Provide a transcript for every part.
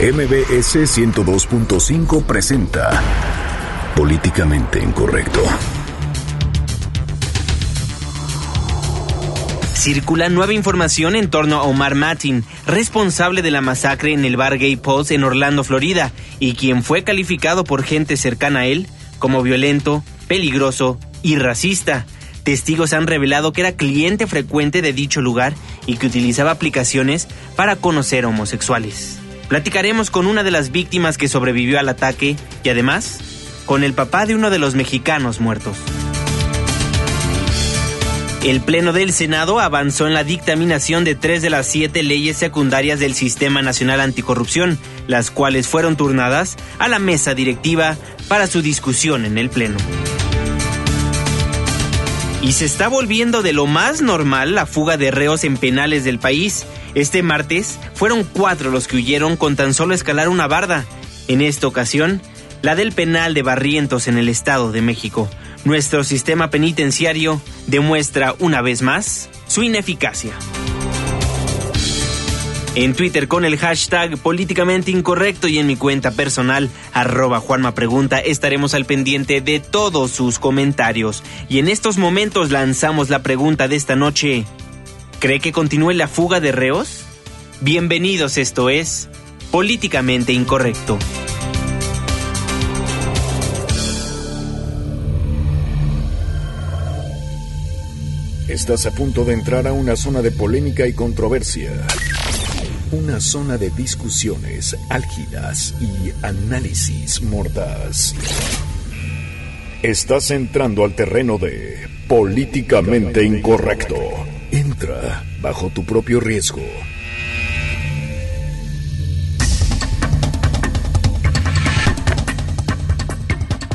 MBS 102.5 presenta Políticamente Incorrecto. Circula nueva información en torno a Omar Martin, responsable de la masacre en el bar Gay Pulse en Orlando, Florida, y quien fue calificado por gente cercana a él como violento, peligroso y racista. Testigos han revelado que era cliente frecuente de dicho lugar y que utilizaba aplicaciones para conocer homosexuales. Platicaremos con una de las víctimas que sobrevivió al ataque y además con el papá de uno de los mexicanos muertos. El Pleno del Senado avanzó en la dictaminación de tres de las siete leyes secundarias del Sistema Nacional Anticorrupción, las cuales fueron turnadas a la mesa directiva para su discusión en el Pleno. Y se está volviendo de lo más normal la fuga de reos en penales del país. Este martes fueron cuatro los que huyeron con tan solo escalar una barda. En esta ocasión, la del penal de Barrientos en el Estado de México. Nuestro sistema penitenciario demuestra una vez más su ineficacia. En Twitter con el hashtag políticamente incorrecto y en mi cuenta personal arroba Juanma Pregunta estaremos al pendiente de todos sus comentarios. Y en estos momentos lanzamos la pregunta de esta noche. ¿Cree que continúe la fuga de reos? Bienvenidos, esto es Políticamente Incorrecto. Estás a punto de entrar a una zona de polémica y controversia. Una zona de discusiones álgidas y análisis mordaz. Estás entrando al terreno de políticamente incorrecto. Bajo tu propio riesgo.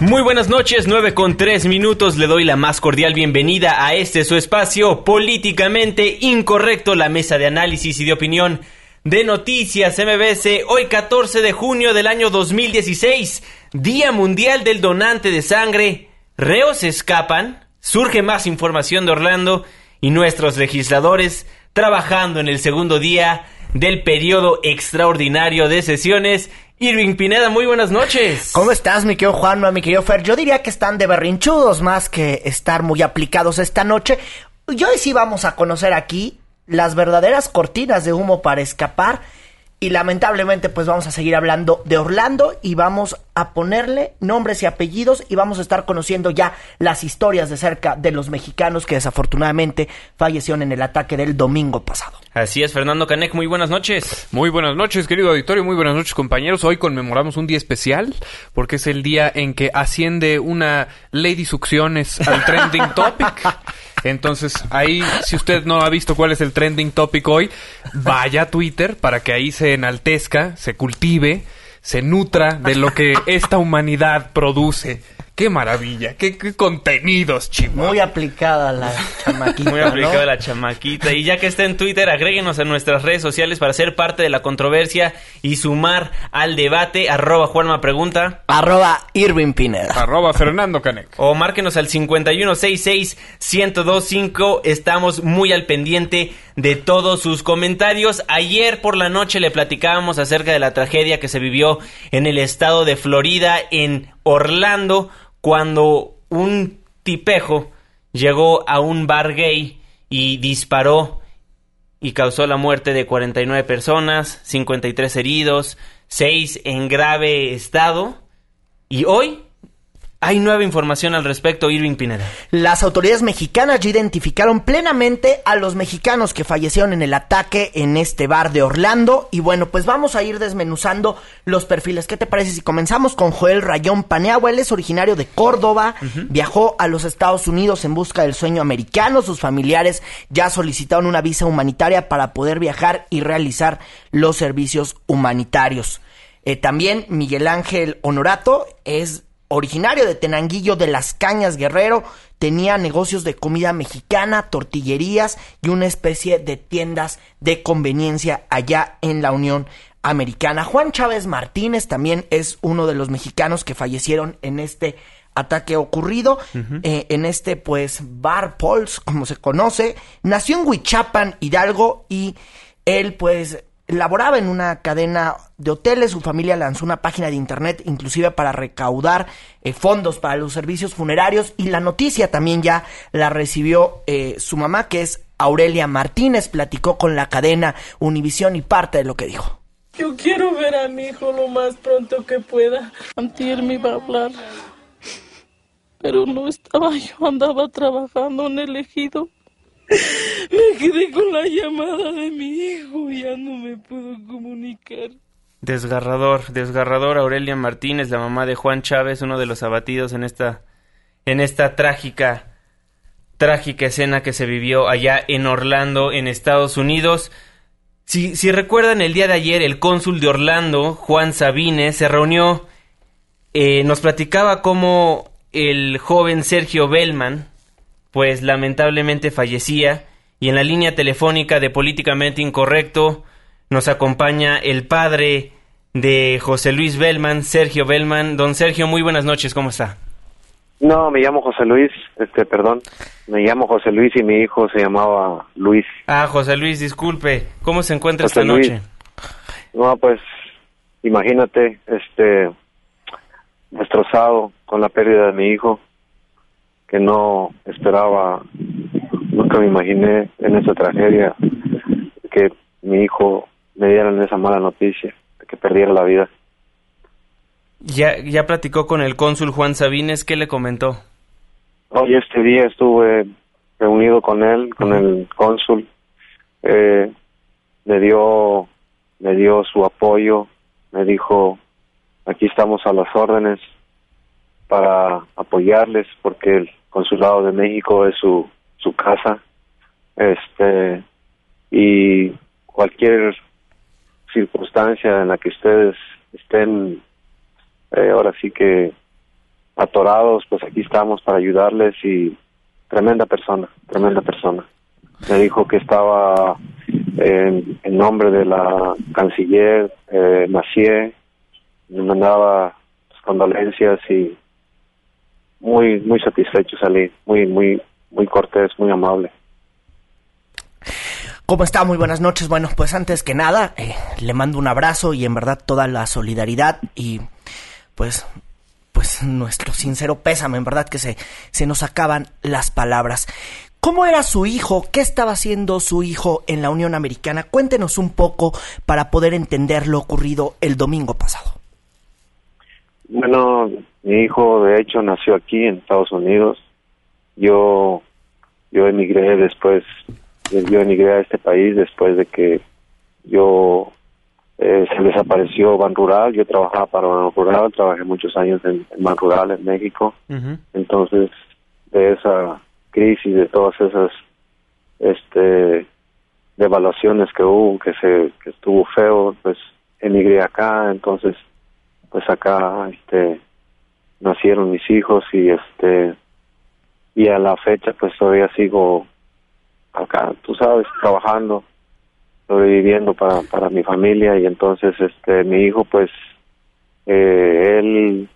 Muy buenas noches, 9 con 3 minutos. Le doy la más cordial bienvenida a este su espacio políticamente incorrecto, la mesa de análisis y de opinión de Noticias MBC, hoy 14 de junio del año 2016, Día Mundial del Donante de Sangre. Reos escapan, surge más información de Orlando y nuestros legisladores trabajando en el segundo día del periodo extraordinario de sesiones Irving Pineda, muy buenas noches. ¿Cómo estás, mi querido Juanma, mi querido Fer? Yo diría que están de berrinchudos más que estar muy aplicados esta noche. Y hoy sí vamos a conocer aquí las verdaderas cortinas de humo para escapar. Y lamentablemente pues vamos a seguir hablando de Orlando y vamos a ponerle nombres y apellidos y vamos a estar conociendo ya las historias de cerca de los mexicanos que desafortunadamente fallecieron en el ataque del domingo pasado. Así es, Fernando Canek, muy buenas noches. Muy buenas noches, querido auditorio, muy buenas noches, compañeros. Hoy conmemoramos un día especial porque es el día en que asciende una Lady Succiones al trending topic. Entonces, ahí, si usted no ha visto cuál es el trending topic hoy, vaya a Twitter para que ahí se enaltezca, se cultive, se nutra de lo que esta humanidad produce. ¡Qué maravilla! ¡Qué, qué contenidos, chicos! Muy aplicada la chamaquita. Muy aplicada la chamaquita. Y ya que está en Twitter, agréguenos a nuestras redes sociales para ser parte de la controversia y sumar al debate. Arroba Juanma Pregunta. Arroba Irving Pineda. Arroba Fernando Canek. O márquenos al 5166-1025. Estamos muy al pendiente de todos sus comentarios. Ayer por la noche le platicábamos acerca de la tragedia que se vivió en el estado de Florida, en Orlando cuando un tipejo llegó a un bar gay y disparó y causó la muerte de 49 personas, 53 heridos, 6 en grave estado. Y hoy hay nueva información al respecto, Irving Pineda. Las autoridades mexicanas ya identificaron plenamente a los mexicanos que fallecieron en el ataque en este bar de Orlando. Y bueno, pues vamos a ir desmenuzando los perfiles. ¿Qué te parece si comenzamos con Joel Rayón Paneagua? Él es originario de Córdoba, viajó a los Estados Unidos en busca del sueño americano. Sus familiares ya solicitaron una visa humanitaria para poder viajar y realizar los servicios humanitarios. Eh, también Miguel Ángel Honorato es originario de Tenanguillo de las Cañas Guerrero, tenía negocios de comida mexicana, tortillerías y una especie de tiendas de conveniencia allá en la Unión Americana. Juan Chávez Martínez también es uno de los mexicanos que fallecieron en este ataque ocurrido eh, en este pues bar Pauls como se conoce nació en Huichapan Hidalgo y él pues laboraba en una cadena de hoteles, su familia lanzó una página de internet inclusive para recaudar eh, fondos para los servicios funerarios y la noticia también ya la recibió eh, su mamá que es Aurelia Martínez, platicó con la cadena Univisión y parte de lo que dijo. Yo quiero ver a mi hijo lo más pronto que pueda. Antier me iba a hablar, pero no estaba, yo andaba trabajando en el ejido. Me quedé con la llamada de mi hijo ya no me puedo comunicar. Desgarrador, desgarrador Aurelia Martínez, la mamá de Juan Chávez, uno de los abatidos en esta en esta trágica trágica escena que se vivió allá en Orlando, en Estados Unidos. Si, si recuerdan, el día de ayer el cónsul de Orlando, Juan Sabine, se reunió, eh, nos platicaba cómo el joven Sergio Bellman, pues lamentablemente fallecía y en la línea telefónica de Políticamente Incorrecto nos acompaña el padre de José Luis Bellman, Sergio Bellman. Don Sergio, muy buenas noches, ¿cómo está? No, me llamo José Luis, este, perdón, me llamo José Luis y mi hijo se llamaba Luis. Ah, José Luis, disculpe, ¿cómo se encuentra esta noche? No, pues, imagínate, este, destrozado con la pérdida de mi hijo, que no esperaba, nunca me imaginé en esa tragedia que mi hijo me dieran esa mala noticia, de que perdiera la vida. Ya, ya platicó con el cónsul Juan Sabines, ¿qué le comentó? Hoy este día estuve reunido con él, con el cónsul, eh, me dio, me dio su apoyo, me dijo, aquí estamos a las órdenes para apoyarles porque consulado de México es su, su casa, este, y cualquier circunstancia en la que ustedes estén eh, ahora sí que atorados, pues aquí estamos para ayudarles y tremenda persona, tremenda persona. Me dijo que estaba en, nombre de la canciller eh, Macié, me mandaba condolencias y muy muy satisfecho salí, muy muy muy cortés, muy amable. ¿Cómo está? Muy buenas noches. Bueno, pues antes que nada, eh, le mando un abrazo y en verdad toda la solidaridad y pues pues nuestro sincero pésame, en verdad que se, se nos acaban las palabras. ¿Cómo era su hijo? ¿Qué estaba haciendo su hijo en la Unión Americana? Cuéntenos un poco para poder entender lo ocurrido el domingo pasado. Bueno, mi hijo de hecho nació aquí en Estados Unidos. Yo yo emigré después, yo emigré a este país después de que yo eh, se desapareció Ban Rural, yo trabajaba para Ban Rural, trabajé muchos años en, Ban Rural en México, entonces de esa crisis, de todas esas este devaluaciones que hubo, que se que estuvo feo, pues emigré acá, entonces pues acá este nacieron mis hijos y este y a la fecha pues todavía sigo acá, tú sabes, trabajando sobreviviendo para, para mi familia. Y entonces este mi hijo pues eh, él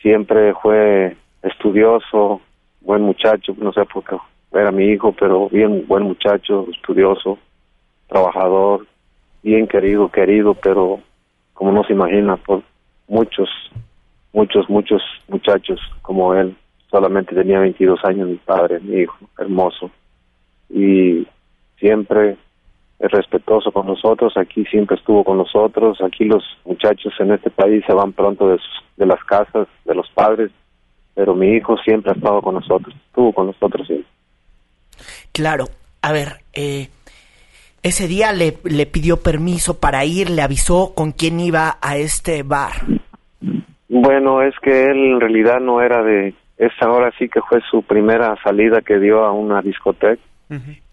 siempre fue estudioso, buen muchacho, no sé por qué era mi hijo, pero bien buen muchacho, estudioso, trabajador, bien querido, querido, pero como no se imagina por muchos, muchos, muchos muchachos como él. Solamente tenía 22 años mi padre, mi hijo, hermoso. Y siempre respetuoso con nosotros, aquí siempre estuvo con nosotros, aquí los muchachos en este país se van pronto de, de las casas, de los padres, pero mi hijo siempre ha estado con nosotros, estuvo con nosotros siempre. Claro, a ver, eh, ese día le, le pidió permiso para ir, le avisó con quién iba a este bar. Bueno, es que él en realidad no era de, esa hora sí que fue su primera salida que dio a una discoteca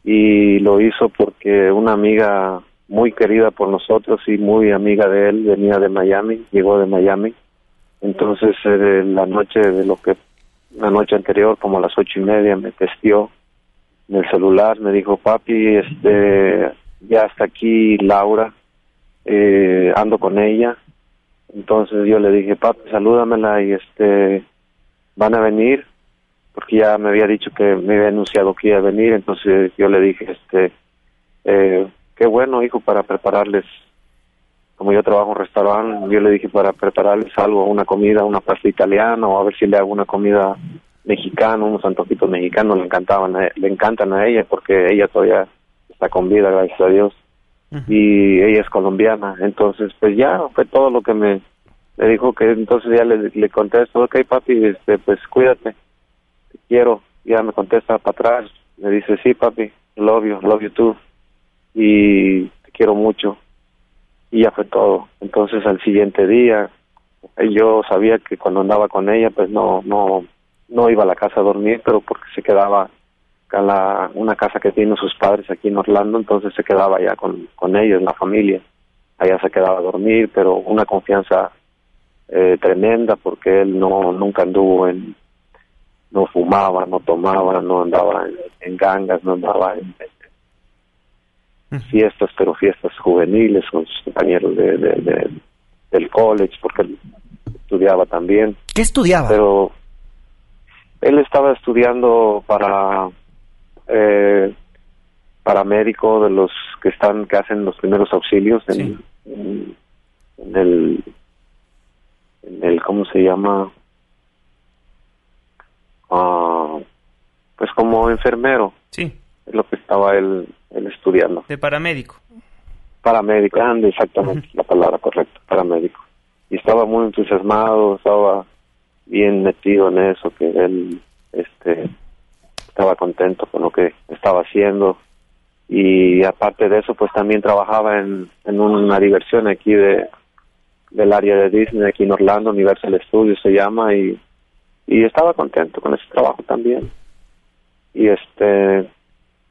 y lo hizo porque una amiga muy querida por nosotros y muy amiga de él venía de Miami, llegó de Miami. Entonces eh, la noche de lo que la noche anterior, como a las ocho y media, me testió en el celular, me dijo papi, este ya está aquí Laura, eh, ando con ella. Entonces yo le dije papi, salúdamela y este van a venir porque ya me había dicho que me había anunciado que iba a venir, entonces yo le dije este eh, qué bueno, hijo, para prepararles, como yo trabajo en un restaurante, yo le dije para prepararles algo, una comida, una pasta italiana o a ver si le hago una comida mexicana, unos antojitos mexicanos, le encantaban, le encantan a ella porque ella todavía está con vida, gracias a Dios, y ella es colombiana, entonces pues ya fue todo lo que me, le dijo que entonces ya le, le contesto, ok papi, este, pues cuídate, te quiero, ya me contesta para atrás, me dice sí papi, love you, love you too, y te quiero mucho, y ya fue todo, entonces al siguiente día, yo sabía que cuando andaba con ella pues no, no, no iba a la casa a dormir, pero porque se quedaba a la, una casa que tienen sus padres aquí en Orlando, entonces se quedaba allá con, con ellos, la familia. Allá se quedaba a dormir, pero una confianza eh, tremenda porque él no nunca anduvo en, no fumaba, no tomaba, no andaba en, en gangas, no andaba en, en fiestas, pero fiestas juveniles con sus compañeros de, de- de- del college, porque él estudiaba también ¿Qué estudiaba? pero él estaba estudiando para eh, paramédico de los que están que hacen los primeros auxilios en, Sí. en- en el en el cómo se llama Ah, pues como enfermero Sí, es lo que estaba él, él estudiando de paramédico. paramédico, ande exactamente la palabra correcta, paramédico. Y estaba muy entusiasmado, estaba bien metido en eso, que él este estaba contento con lo que estaba haciendo. Y aparte de eso, pues también trabajaba en, en una diversión aquí de del área de Disney, aquí en Orlando, Universal Studios se llama, y, y estaba contento con ese trabajo también. Y este,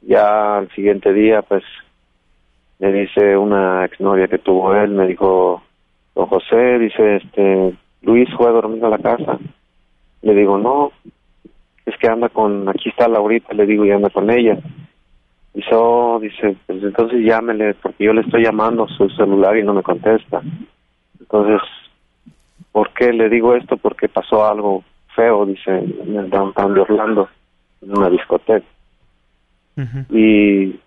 ya al siguiente día, pues me dice una exnovia que tuvo él, me dijo, don José, dice, este, Luis fue a dormir a la casa. Le digo, no, es que anda con, aquí está Laurita, le digo, y anda con ella. Dice, oh, dice, pues entonces llámele, porque yo le estoy llamando su celular y no me contesta. Entonces, ¿por qué le digo esto? Porque pasó algo feo, dice, en el downtown de Orlando, en una discoteca y,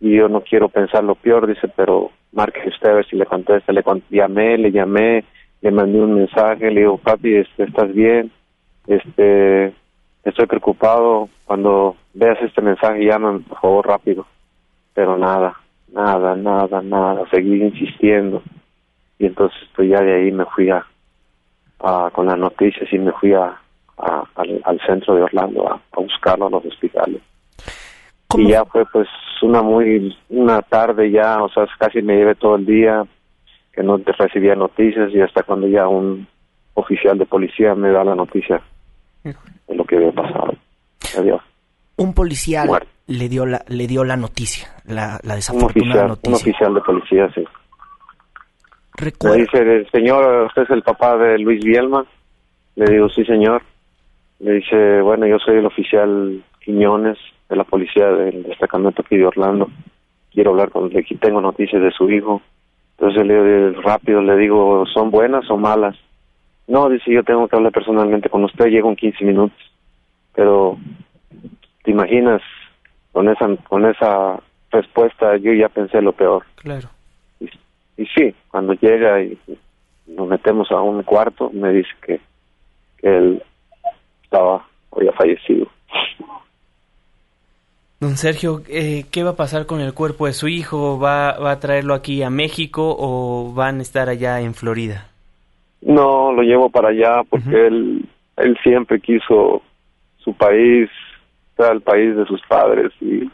y yo no quiero pensar lo peor, dice, pero marque usted a ver si le contesta. Le con- llamé, le llamé, le mandé un mensaje, le digo, papi, este, ¿estás bien? Este, estoy preocupado. Cuando veas este mensaje, llame, por favor, rápido. Pero nada, nada, nada, nada. Seguí insistiendo. Y entonces, pues ya de ahí me fui a, a con las noticias y me fui a, a- al, al centro de Orlando a, a buscarlo a los hospitales ¿Cómo? y ya fue pues una muy una tarde ya o sea casi me llevé todo el día que no recibía noticias y hasta cuando ya un oficial de policía me da la noticia de lo que había pasado. Adiós. Un policía Muerto. le dio la le dio la noticia, la, la un desafortunada oficial un noticia. oficial de policía sí. Recuerda- dice señor usted es el papá de Luis Bielma le digo sí señor le dice bueno yo soy el oficial Quiñones de la policía del destacamento aquí de Orlando. Quiero hablar con aquí tengo noticias de su hijo entonces le digo rápido le digo son buenas o malas no dice yo tengo que hablar personalmente con usted llego en 15 minutos pero te imaginas con esa con esa respuesta yo ya pensé lo peor Claro. y, y sí, cuando llega y nos metemos a un cuarto, me dice que, que él estaba, había fallecido. Don Sergio, eh, ¿qué va a pasar con el cuerpo de su hijo? ¿Va, ¿Va a traerlo aquí a México o van a estar allá en Florida? No, lo llevo para allá porque él, él siempre quiso su país, sea, el país de sus padres y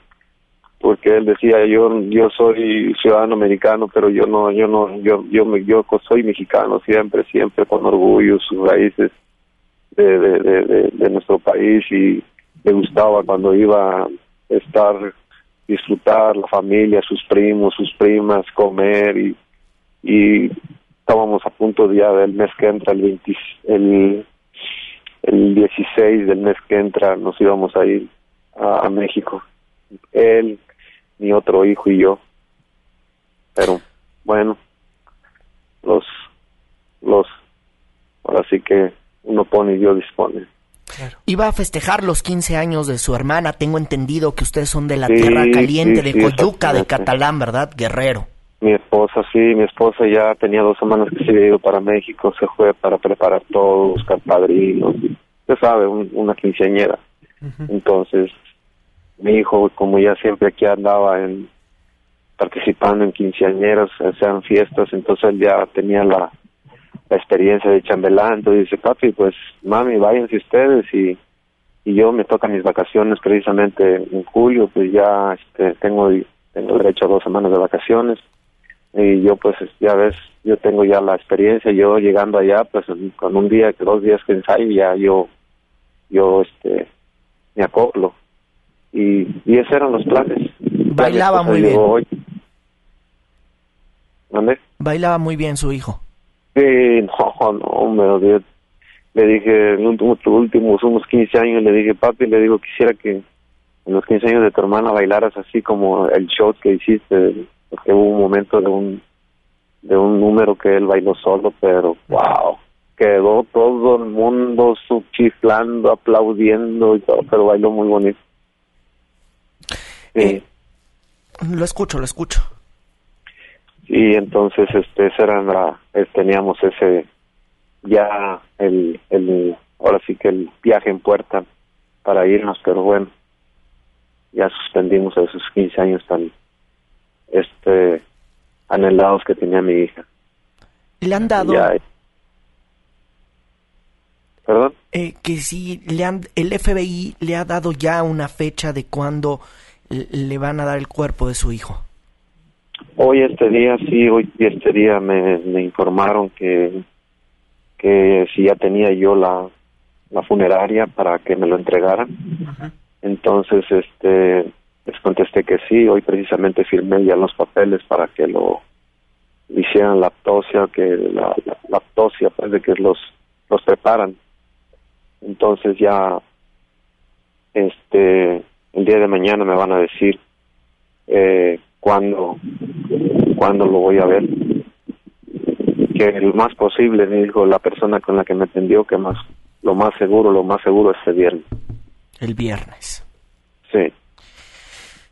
porque él decía yo yo soy ciudadano americano pero yo no yo no yo yo me- yo soy mexicano siempre siempre con orgullo sus raíces de, de, de, de- de nuestro país y le gustaba cuando iba a estar disfrutar la familia sus primos sus primas comer y y estábamos a punto ya del mes que entra el 20 el el 16 del mes que entra nos íbamos a ir a, a México él mi otro hijo y yo pero bueno los los ahora sí que uno pone y Dios dispone Iba a festejar los 15 años de su hermana. Tengo entendido que ustedes son de la Sí, tierra caliente, sí, de sí, Coyuca, de. Catalán, ¿verdad? Guerrero. Mi esposa, sí, mi esposa ya tenía dos semanas que se había ido para México, se fue para preparar todo, buscar padrinos, y, usted sabe, un- una quinceañera. Entonces, mi hijo, como ya siempre aquí andaba en participando en quinceañeras, sean fiestas, entonces él ya tenía la, la experiencia de chambelán, entonces dice, papi, pues mami, váyanse ustedes y, y yo me toca mis vacaciones precisamente en julio, pues ya este, tengo, tengo derecho a dos semanas de vacaciones y yo pues ya ves, yo tengo ya la experiencia, yo llegando allá pues con un día, dos días que ensayo ya yo, yo este, me acoplo y, y esos eran los planes. Bailaba muy bien. hoy. ¿Mande? Bailaba muy bien su hijo. Sí, no, no, me lo. Le dije, en últimos, últimos unos 15 años, le dije, papi, le digo, quisiera que en los 15 años de tu hermana bailaras así como el show que hiciste, porque hubo un momento de un de un número que él bailó solo, pero wow, quedó todo el mundo subchiflando, aplaudiendo y todo, pero bailó muy bonito. Sí. Eh, Lo escucho, lo escucho. y entonces este ese era la, eh, teníamos ese ya el el ahora sí que el viaje en puerta para irnos pero bueno ya suspendimos esos 15 años tan este anhelados que tenía mi hija Le han dado ya perdón eh, que sí, le han, el FBI le ha dado ya una fecha de cuándo le van a dar el cuerpo de su hijo. Hoy este día, sí, hoy este día me, me informaron que, que si ya tenía yo la, la funeraria para que me lo entregaran. Entonces, este, les contesté que sí, hoy precisamente firmé ya los papeles para que lo hicieran la autopsia, que la, la, la autopsia, pues de que los, los preparan. Entonces ya, este, el día de mañana me van a decir eh, cuándo, cuándo lo voy a ver. Que lo más posible, me dijo la persona con la que me atendió, que más, lo más seguro, lo más seguro este viernes. El viernes. Sí.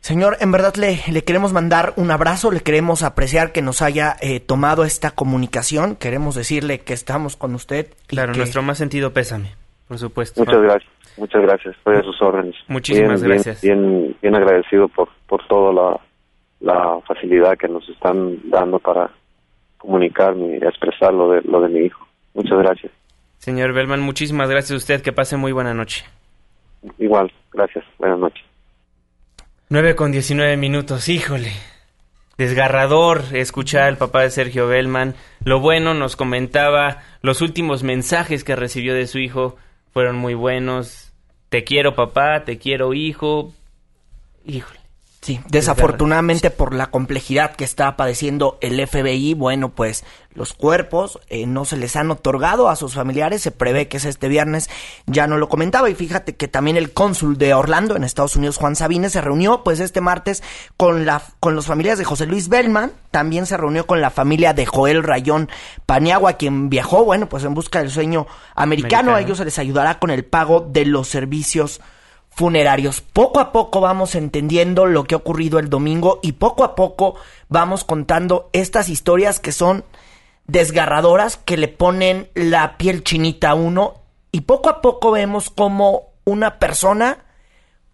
Señor, en verdad le, le queremos mandar un abrazo, le queremos apreciar que nos haya eh, tomado esta comunicación, queremos decirle que estamos con usted. Claro, que- nuestro más sentido pésame, por supuesto. Muchas gracias, muchas gracias, estoy a sus órdenes. Muchísimas Bien, bien, gracias. Bien, bien, agradecido por, por toda la, la facilidad que nos están dando para comunicarme y expresar lo de, lo de mi hijo. Muchas gracias. Señor Bellman, muchísimas gracias a usted. Que pase muy buena noche. Igual, gracias. Buenas noches. 9 con 19 minutos, híjole. Desgarrador escuchar al papá de Sergio Bellman. Lo bueno nos comentaba, los últimos mensajes que recibió de su hijo fueron muy buenos. Te quiero papá, te quiero hijo. Híjole. Sí, desafortunadamente por la complejidad que está padeciendo el FBI, bueno, pues los cuerpos eh, no se les han otorgado a sus familiares, se prevé que es este viernes, ya no lo comentaba y fíjate que también el cónsul de Orlando en Estados Unidos, Juan Sabines, se reunió pues este martes con la con los familiares de José Luis Bellman, también se reunió con la familia de Joel Rayón Paniagua, quien viajó, bueno, pues en busca del sueño americano, Americano. a ellos se les ayudará con el pago de los servicios funerarios. Poco a poco vamos entendiendo lo que ha ocurrido el domingo y poco a poco vamos contando estas historias que son desgarradoras, que le ponen la piel chinita a uno y poco a poco vemos como una persona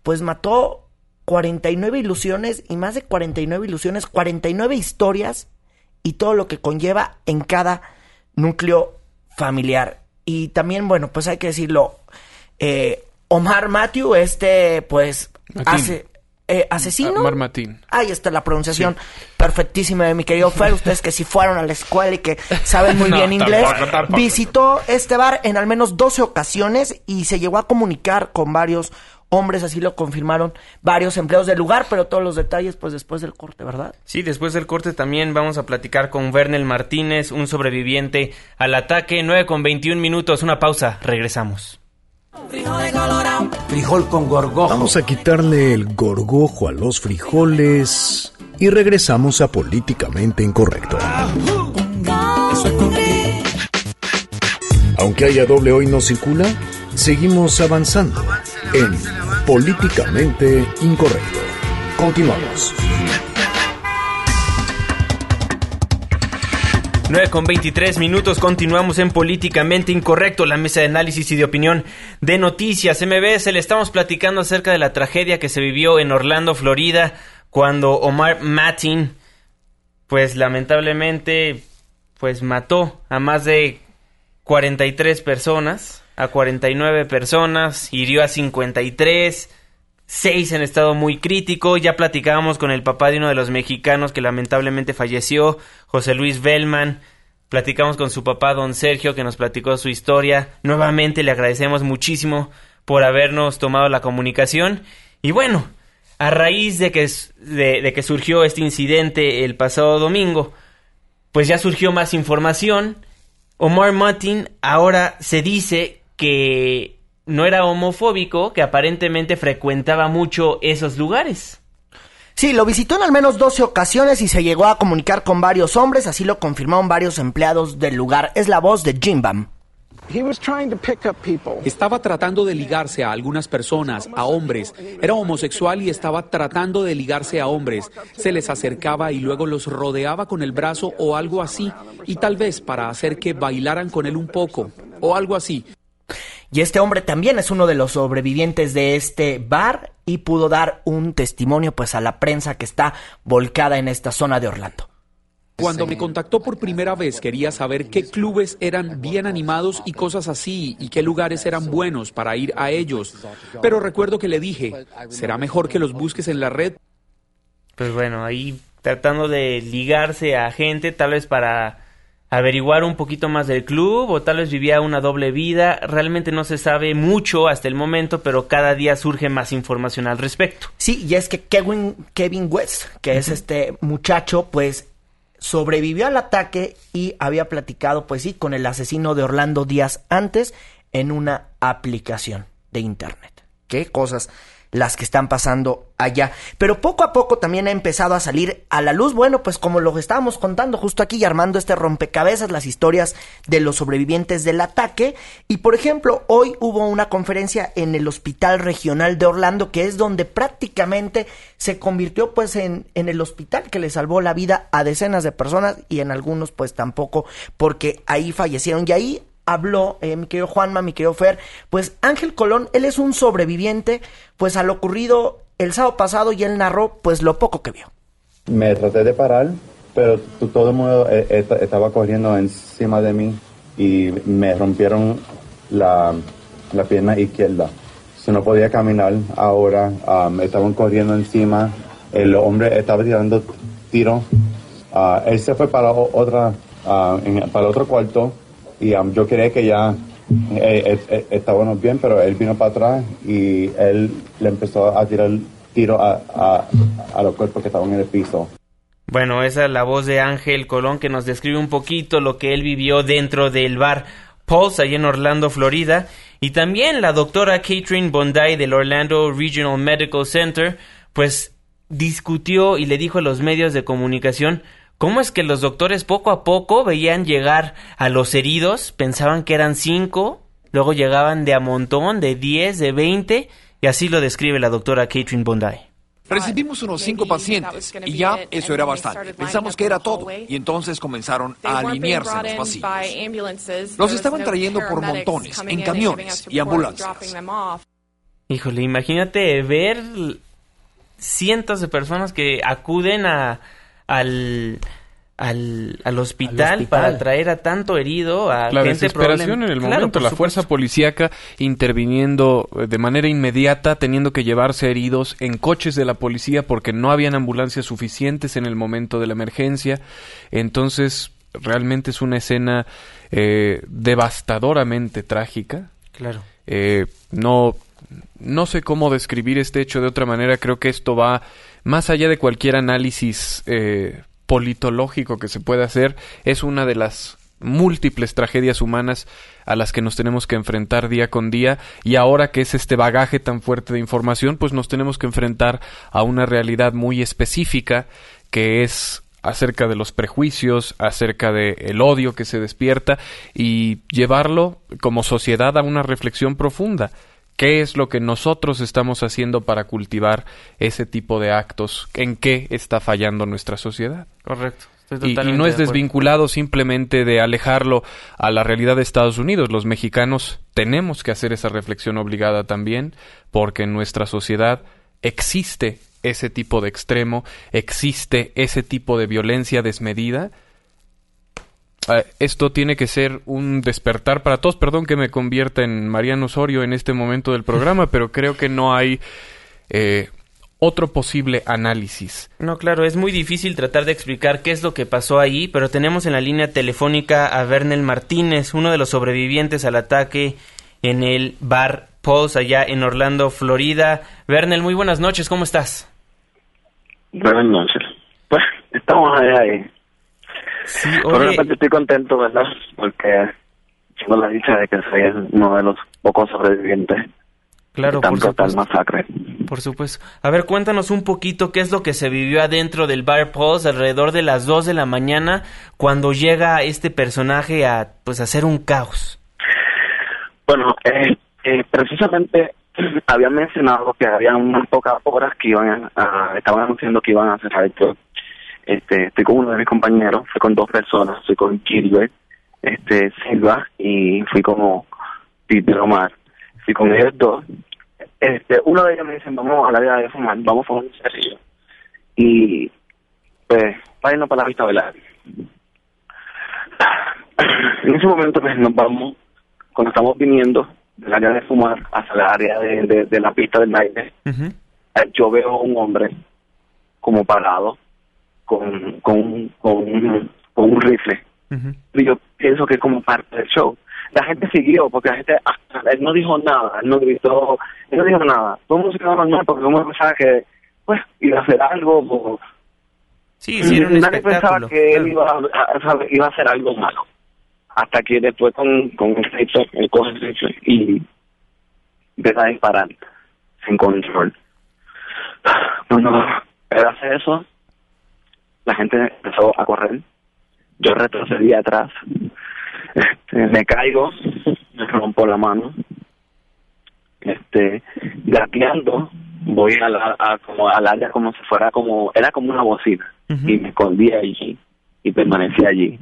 pues mató 49 ilusiones y más de 49 ilusiones, 49 historias y todo lo que conlleva en cada núcleo familiar. Y también, bueno, pues hay que decirlo, eh, Omar Matthew, este, pues, hace, eh, asesino. Omar Matin. Ahí está la pronunciación perfectísima de mi querido Fer. Ustedes que sí fueron a la escuela y que saben muy No, bien inglés. tampoco, tampoco. Visitó este bar en al menos 12 ocasiones y se llegó a comunicar con varios hombres, así lo confirmaron varios empleados del lugar, pero todos los detalles, pues después del corte, ¿verdad? Sí, después del corte también vamos a platicar con Vernel Martínez, un sobreviviente al ataque. 9 con 21 minutos, una pausa, regresamos. Frijol con gorgojo. Vamos a quitarle el gorgojo a los frijoles y regresamos a Políticamente Incorrecto. Aunque haya doble hoy no circula, Seguimos avanzando en Políticamente Incorrecto. Continuamos. 9 con 23 minutos, continuamos en Políticamente Incorrecto, la mesa de análisis y de opinión de noticias. MBS, le estamos platicando acerca de la tragedia que se vivió en Orlando, Florida, cuando Omar Matin, pues lamentablemente, pues mató a más de 43 personas, a 49 personas, hirió a 53 seis en estado muy crítico. Ya platicábamos con el papá de uno de los mexicanos que lamentablemente falleció, José Luis Bellman. Platicamos con su papá, don Sergio, que nos platicó su historia. Nuevamente le agradecemos muchísimo por habernos tomado la comunicación. Y bueno, a raíz de que, de que surgió este incidente el pasado domingo, pues ya surgió más información. Omar Martin ahora se dice que no era homofóbico, que aparentemente frecuentaba mucho esos lugares. Sí, lo visitó en al menos 12 ocasiones y se llegó a comunicar con varios hombres, así lo confirmaron varios empleados del lugar. Es la voz de Jim Bam. Estaba tratando de ligarse a algunas personas, a hombres. Era homosexual y estaba tratando de ligarse a hombres. Se les acercaba y luego los rodeaba con el brazo o algo así, y tal vez para hacer que bailaran con él un poco, o algo así. Y este hombre también es uno de los sobrevivientes de este bar y pudo dar un testimonio pues a la prensa que está volcada en esta zona de Orlando. Cuando me contactó por primera vez quería saber qué clubes eran bien animados y cosas así y qué lugares eran buenos para ir a ellos. Pero recuerdo que le dije, será mejor que los busques en la red. Pues bueno, ahí tratando de ligarse a gente tal vez para averiguar un poquito más del club o tal vez vivía una doble vida. Realmente no se sabe mucho hasta el momento, pero cada día surge más información al respecto. Sí, y es que Kevin, Kevin West, que es este muchacho, pues sobrevivió al ataque y había platicado, pues sí, con el asesino de Orlando días antes en una aplicación de internet. ¿Qué cosas? las que están pasando allá. Pero poco a poco también ha empezado a salir a la luz, bueno, pues como lo estábamos contando justo aquí y armando este rompecabezas, las historias de los sobrevivientes del ataque. Y por ejemplo, hoy hubo una conferencia en el Hospital Regional de Orlando, que es donde prácticamente se convirtió pues en, en el hospital que le salvó la vida a decenas de personas y en algunos pues tampoco, porque ahí fallecieron. Y ahí habló, eh, mi querido Juanma, mi querido Fer, pues Ángel Colón, él es un sobreviviente, pues a lo ocurrido el sábado pasado y él narró pues lo poco que vio. Me traté de parar, pero todo el mundo eh, estaba corriendo encima de mí y me rompieron la, pierna izquierda. Si no podía caminar ahora, me estaban corriendo encima, el hombre estaba tirando tiro. Ah, él se fue para otra, ah, para otro cuarto y um, yo creía que ya eh, eh, estábamos bien, pero él vino para atrás y él le empezó a tirar tiro a, a, a los cuerpos que estaban en el piso. Bueno, esa es la voz de Ángel Colón que nos describe un poquito lo que él vivió dentro del bar Pulse allí en Orlando, Florida. Y también la doctora Catherine Bondi del Orlando Regional Medical Center, pues discutió y le dijo a los medios de comunicación ¿Cómo es que los doctores poco a poco veían llegar a los heridos? Pensaban que eran cinco, luego llegaban de a montón, de diez, de veinte, y así lo describe la doctora Catherine Bondi. Recibimos unos cinco pacientes y ya eso era bastante. Pensamos que era todo y entonces comenzaron a alinearse en los pasillos. Los estaban trayendo por montones, en camiones y ambulancias. Híjole, imagínate ver cientos de personas que acuden a, al, al, hospital, para traer a tanto herido, a la desesperación en el momento, la fuerza policíaca interviniendo eh, de manera inmediata, teniendo que llevarse heridos en coches de la policía porque no habían ambulancias suficientes en el momento de la emergencia. Entonces, realmente es una escena eh, devastadoramente trágica. Claro. Eh, no, no sé cómo describir este hecho de otra manera. Creo que esto va más allá de cualquier análisis eh, politológico que se pueda hacer, es una de las múltiples tragedias humanas a las que nos tenemos que enfrentar día con día y ahora que es este bagaje tan fuerte de información, pues nos tenemos que enfrentar a una realidad muy específica que es acerca de los prejuicios, acerca del el odio que se despierta y llevarlo como sociedad a una reflexión profunda. ¿Qué es lo que nosotros estamos haciendo para cultivar ese tipo de actos? ¿En qué está fallando nuestra sociedad? Correcto. Y, y, no es desvinculado simplemente de alejarlo a la realidad de Estados Unidos. Los mexicanos tenemos que hacer esa reflexión obligada también, porque en nuestra sociedad existe ese tipo de extremo, existe ese tipo de violencia desmedida. Uh, esto tiene que ser un despertar para todos. Perdón que me convierta en Mariano Osorio en este momento del programa, pero creo que no hay eh, otro posible análisis. No, claro, es muy difícil tratar de explicar qué es lo que pasó ahí, pero tenemos en la línea telefónica a Bernel Martínez, uno de los sobrevivientes al ataque en el bar Pulse allá en Orlando, Florida. Bernel, muy buenas noches, ¿cómo estás? Buenas noches. Pues estamos allá ahí. Sí, Por una parte estoy contento, ¿verdad? Porque tengo la dicha de que soy uno de los pocos sobrevivientes Claro, por supuesto. masacre. Por supuesto. A ver, cuéntanos un poquito qué es lo que se vivió adentro del Bar Pulse alrededor de las 2 de la mañana cuando llega este personaje a pues hacer un caos. Bueno, eh, eh, precisamente habían mencionado que había unas pocas horas que iban a, a- estaban anunciando que iban a cerrar el club. Este, estoy con uno de mis compañeros, fui con dos personas, fui con Gilbert, este, Silva y fui como Peter Omar. Fui con ellos dos. Este, uno de ellos me dice, vamos a la vida de fumar, vamos a fumar un cigarrillo. Y, pues, para irnos para la vista velar. En ese momento, pues, nos vamos, cuando estamos viniendo del área de fumar hacia la área de, de, de la pista del baile, yo veo a un hombre como parado con, con, un- con, un, con un rifle. Y yo pienso que como parte del show. La gente siguió, porque la gente, hasta- él no dijo nada, él no gritó, él no dijo nada. Todo el mundo se quedó normal porque mundo pensaba que, pues, iba a hacer algo. o- Sí, sí, era un Nadie pensaba que él iba a, iba a hacer algo malo. Hasta que después con, con el rifle, él coge el rifle y empieza a disparar sin control. Cuando él hace eso, la gente empezó a correr. Yo retrocedí atrás. Este, me caigo, me rompo la mano. Este, gateando, voy a la, a, como al área como si fuera como, era como una bocina. Y me escondí allí y permanecí allí.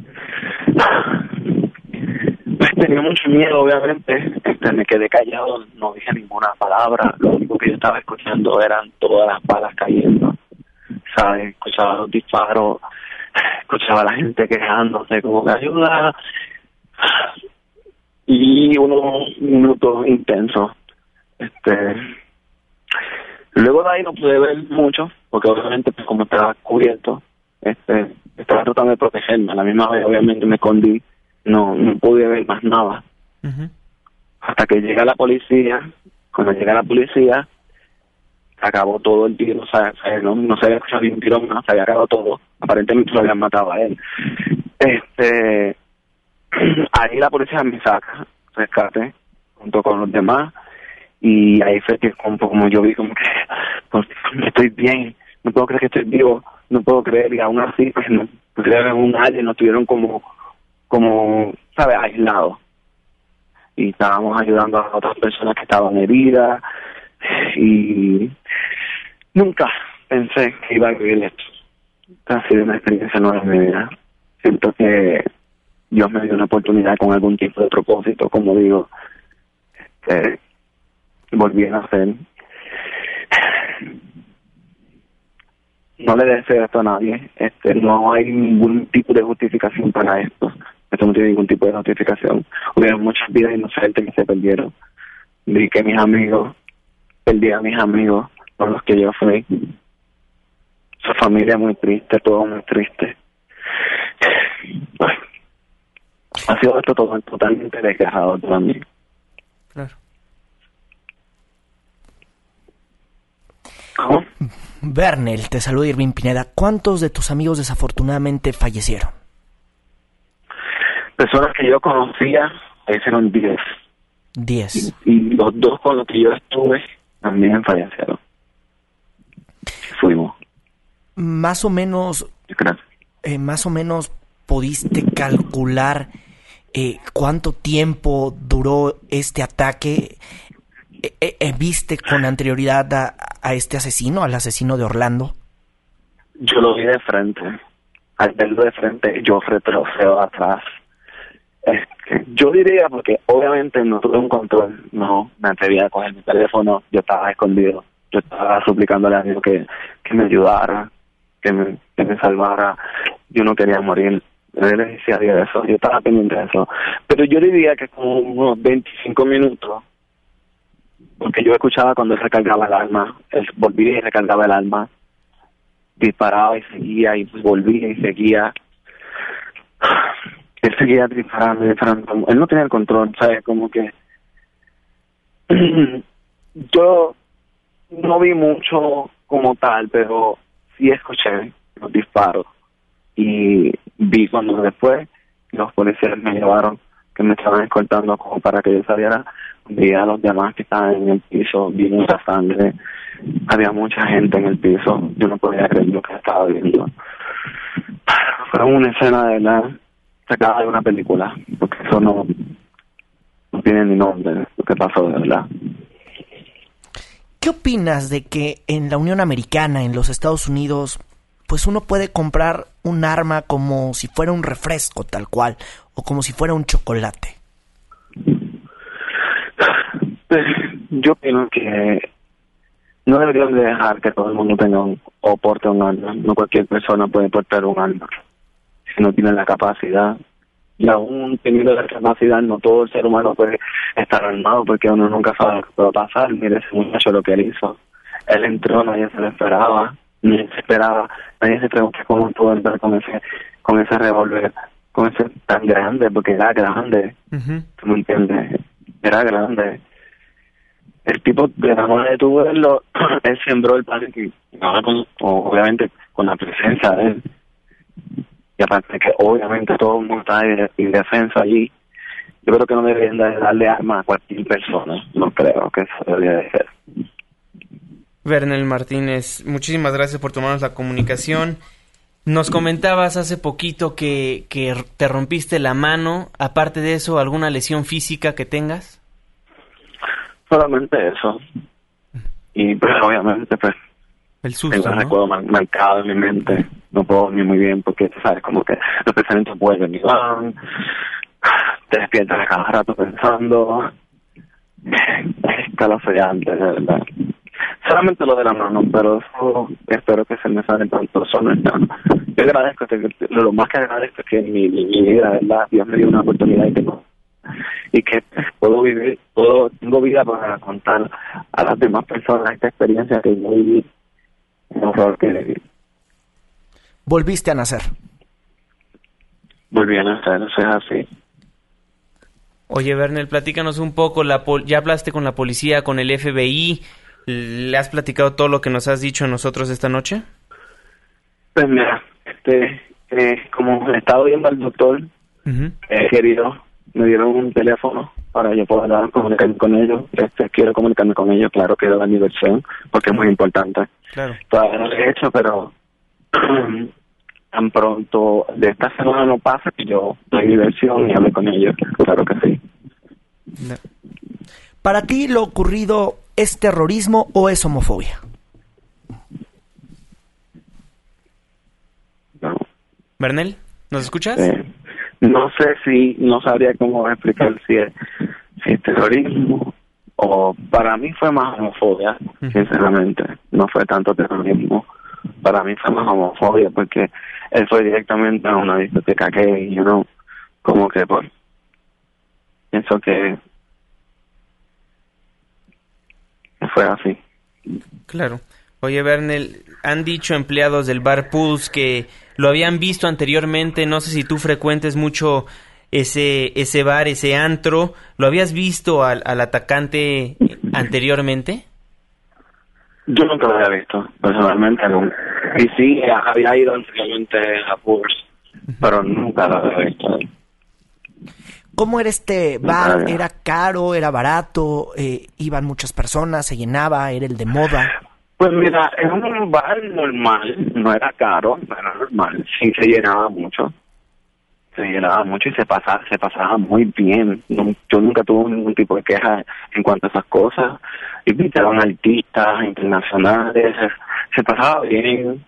Pues tenía mucho miedo, obviamente. Este, me quedé callado, no dije ninguna palabra. Lo único que yo estaba escuchando eran todas las balas cayendo. ¿Sabes? Escuchaba los disparos, escuchaba a la gente quejándose, como que ayuda. Y unos minutos intensos. Este. Luego de ahí no pude ver mucho, porque obviamente, pues como estaba cubierto, este, estaba tratando de protegerme. A la misma vez, obviamente, me escondí. No, no pude ver más nada. Hasta que llega la policía. Cuando llega la policía, se acabó todo el tiro. O sea, no, no se había escuchado un tiro más, se había acabado todo. Aparentemente lo habían matado a él. Este, ahí la policía me saca, rescate, junto con los demás. Y ahí fue que como, como yo vi como que pues, estoy bien, no puedo creer que estoy vivo, no puedo creer y aún así pues no, creo en un área nos tuvieron como, como, ¿sabes? Aislados. Y estábamos ayudando a otras personas que estaban heridas y nunca pensé que iba a vivir esto. Ha sido una experiencia nueva en mi vida. Siento que Dios me dio una oportunidad con algún tipo de propósito, como digo, que volví a nacer. No le deseo esto a nadie. Este, no hay ningún tipo de justificación para esto. Esto no tiene ningún tipo de justificación. Hubieron muchas vidas inocentes que se perdieron. Vi que mis amigos, perdí a mis amigos con los que yo fui. Su familia muy triste, todo muy triste. Ha sido esto todo totalmente desgarrador para mí. Claro. ¿Cómo? Bernel, te saluda Irving Pineda. ¿Cuántos de tus amigos desafortunadamente fallecieron? Personas que yo conocía, hicieron 10. Diez. Y los dos con los que yo estuve también fallecieron. Fuimos. Más o menos, Gracias. eh, más o menos pudiste calcular eh, cuánto tiempo duró este ataque? Eh, ¿Viste con anterioridad a, a, este asesino, al asesino de Orlando? Yo lo vi de frente. Al verlo de frente, yo retrocedo atrás. yo diría, porque obviamente no tuve un control, no me atrevía a coger mi teléfono, yo estaba escondido, yo estaba suplicándole a Dios que, que me ayudara, que me, que me salvara, yo no quería morir decía de eso, yo estaba pendiente de eso. Pero yo diría que como unos 25 minutos, porque yo escuchaba cuando él recargaba el arma, él volvía y recargaba el arma, disparaba y seguía y volvía y seguía. Él seguía y disparando. Él no tenía el control, ¿sabes? Como que yo no vi mucho como tal, pero sí escuché los disparos y vi cuando después los policías me llevaron, que me estaban escoltando como para que yo saliera, vi a los demás que estaban en el piso, vi mucha sangre, había mucha gente en el piso, yo no podía creer lo que estaba viendo. Fue una escena de la sacada de una película, porque eso no, no tiene ni nombre, lo que pasó de verdad. ¿Qué opinas de que en la Unión Americana, en los Estados Unidos, pues uno puede comprar un arma como si fuera un refresco tal cual o como si fuera un chocolate. Pues, yo opino que no deberíamos dejar que todo el mundo tenga un, o porte un arma. No cualquier persona puede portar un arma si no tiene la capacidad. Y aún teniendo la capacidad, no todo el ser humano puede estar armado porque uno nunca sabe lo que puede pasar. Mire ese muchacho lo que él hizo. Él entró, nadie se lo esperaba nadie se esperaba, nadie se preguntó cómo pudo entrar con ese, con ese revólver, con ese tan grande, porque era grande, ¿tú me entiendes? Era grande. El tipo de la manera de tu verlo, él sembró el pánico, obviamente con la presencia de él. Y aparte de que obviamente todo el mundo está en defensa allí, yo creo que no deberían darle arma a cualquier persona, no creo que eso debería de ser. Bernal Martínez, muchísimas gracias por tomarnos la comunicación. Nos comentabas hace poquito que, que te rompiste la mano. Aparte de eso, ¿alguna lesión física que tengas? Solamente eso. Y pues obviamente pues el susto, tengo recuerdo marcado en mi mente. No puedo dormir muy bien porque, sabes, como que los pensamientos vuelven y van. Te despiertas a cada rato pensando. Es escalofriante, de verdad. Solamente lo de la mano, pero eso espero que se me sale tanto solo. Yo agradezco, lo más que agradezco es que en mi, vida, ¿verdad? Dios me dio una oportunidad y tengo y que puedo vivir, puedo, tengo vida para contar a las demás personas esta experiencia que yo viví, un horror que. ¿Volviste a nacer? Volví a nacer, eso es así. Oye, Bernel, platícanos un poco, la ya hablaste con la policía, con el FBI, ¿Le has platicado todo lo que nos has dicho a nosotros esta noche? Pues mira, este, eh, como he estado viendo al doctor, he querido, me dieron un teléfono para yo poder comunicarme con ellos. Este, quiero comunicarme con ellos, claro, quiero dar mi versión, porque es muy importante. Claro. Todavía no lo he hecho, pero tan pronto de esta semana no pasa que yo doy mi versión y hable con ellos, claro que sí. Para ti lo ocurrido ¿Es terrorismo o es homofobia? No. ¿Bernel? ¿Nos escuchas? Eh, no sé si, no sabría cómo explicar si es, si es terrorismo o para mí fue más homofobia, sinceramente. No fue tanto terrorismo. Para mí fue más homofobia porque él fue directamente a una discoteca que yo no, como que por pienso que fue así. Claro. Oye, Bernel, han dicho empleados del bar Pulse que lo habían visto anteriormente. No sé si tú frecuentes mucho ese, ese bar, ese antro. ¿Lo habías visto al, al atacante anteriormente? Yo nunca lo había visto, personalmente. Y sí, había ido anteriormente a Pulse, pero nunca lo había visto. ¿Cómo era este bar? ¿Era caro? ¿Era barato? Eh, ¿Iban muchas personas? ¿Se llenaba? ¿Era el de moda? Pues mira, es un bar normal, no era caro, era normal, sí se llenaba mucho, se llenaba mucho y se pasaba, se pasaba muy bien. yo nunca tuve ningún tipo de queja en cuanto a esas cosas. Invitaron artistas internacionales, se pasaba bien.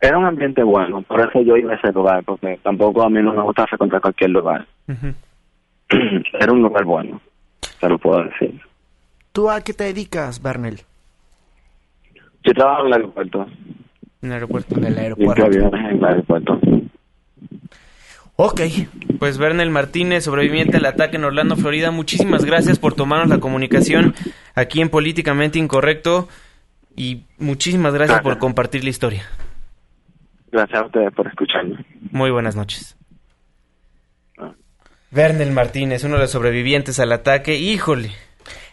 Era un ambiente bueno, por eso yo iba a ese lugar, porque tampoco a mí no me gusta frecuentar cualquier lugar. Era un lugar bueno, se lo puedo decir. ¿Tú a qué te dedicas, Bernel? Yo trabajo en el aeropuerto. En el aeropuerto. En el aeropuerto. En el aeropuerto. Ok. Pues Bernel Martínez, sobreviviente al ataque en Orlando, Florida, muchísimas gracias por tomarnos la comunicación aquí en Políticamente Incorrecto y muchísimas gracias, por compartir la historia. Gracias a ustedes por escucharme. Muy buenas noches. Bernel Martínez, uno de los sobrevivientes al ataque, híjole.